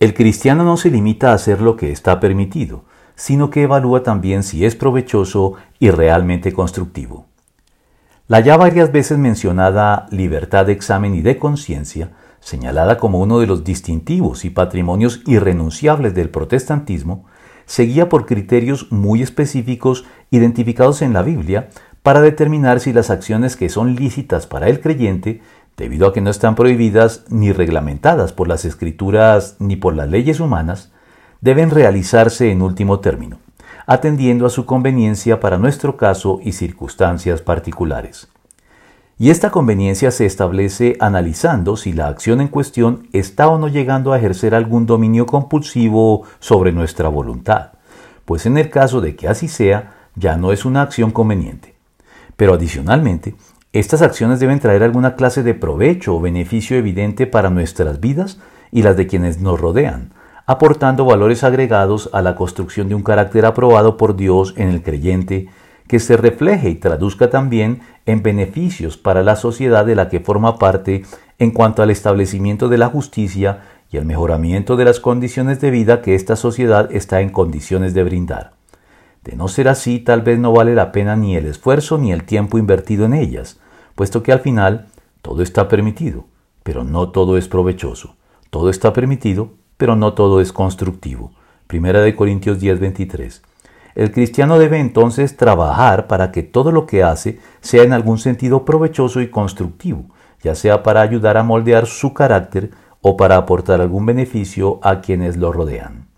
El cristiano no se limita a hacer lo que está permitido, sino que evalúa también si es provechoso y realmente constructivo. La ya varias veces mencionada libertad de examen y de conciencia, señalada como uno de los distintivos y patrimonios irrenunciables del protestantismo, seguía por criterios muy específicos identificados en la Biblia para determinar si las acciones que son lícitas para el creyente, debido a que no están prohibidas ni reglamentadas por las escrituras ni por las leyes humanas, deben realizarse en último término, atendiendo a su conveniencia para nuestro caso y circunstancias particulares. Y esta conveniencia se establece analizando si la acción en cuestión está o no llegando a ejercer algún dominio compulsivo sobre nuestra voluntad, pues en el caso de que así sea, ya no es una acción conveniente. Pero adicionalmente, estas acciones deben traer alguna clase de provecho o beneficio evidente para nuestras vidas y las de quienes nos rodean, aportando valores agregados a la construcción de un carácter aprobado por Dios en el creyente, que se refleje y traduzca también en beneficios para la sociedad de la que forma parte en cuanto al establecimiento de la justicia y el mejoramiento de las condiciones de vida que esta sociedad está en condiciones de brindar. De no ser así, tal vez no vale la pena ni el esfuerzo ni el tiempo invertido en ellas, puesto que al final todo está permitido, pero no todo es provechoso. Todo está permitido, pero no todo es constructivo. Primera de Corintios 10:23. El cristiano debe entonces trabajar para que todo lo que hace sea en algún sentido provechoso y constructivo, ya sea para ayudar a moldear su carácter o para aportar algún beneficio a quienes lo rodean.